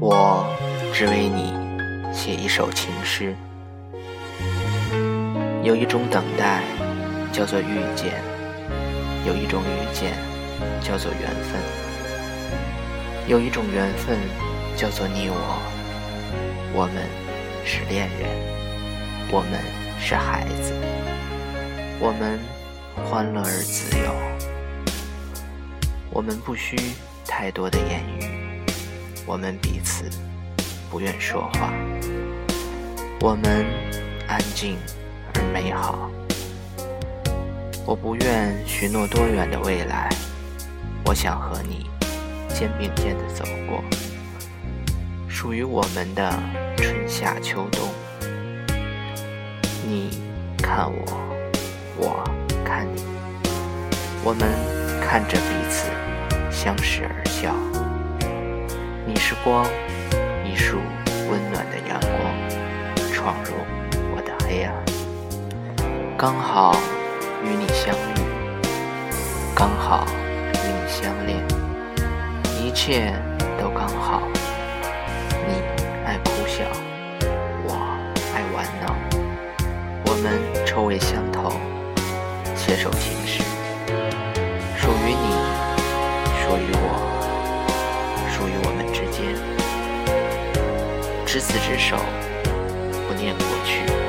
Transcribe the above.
我只为你。写一首情诗。有一种等待叫做遇见，有一种遇见叫做缘分，有一种缘分叫做你我。我们是恋人，我们是孩子，我们欢乐而自由，我们不需太多的言语，我们彼此不愿说话，我们安静。而美好，我不愿许诺多远的未来，我想和你肩并肩的走过，属于我们的春夏秋冬。你看我，我看你，我们看着彼此相视而笑。你是光，一束温暖的阳光，闯入我的黑暗。刚好与你相遇，刚好与你相恋，一切都刚好。你爱哭笑，我爱玩闹，我们臭味相投，携手行事，执子之手，不念过去。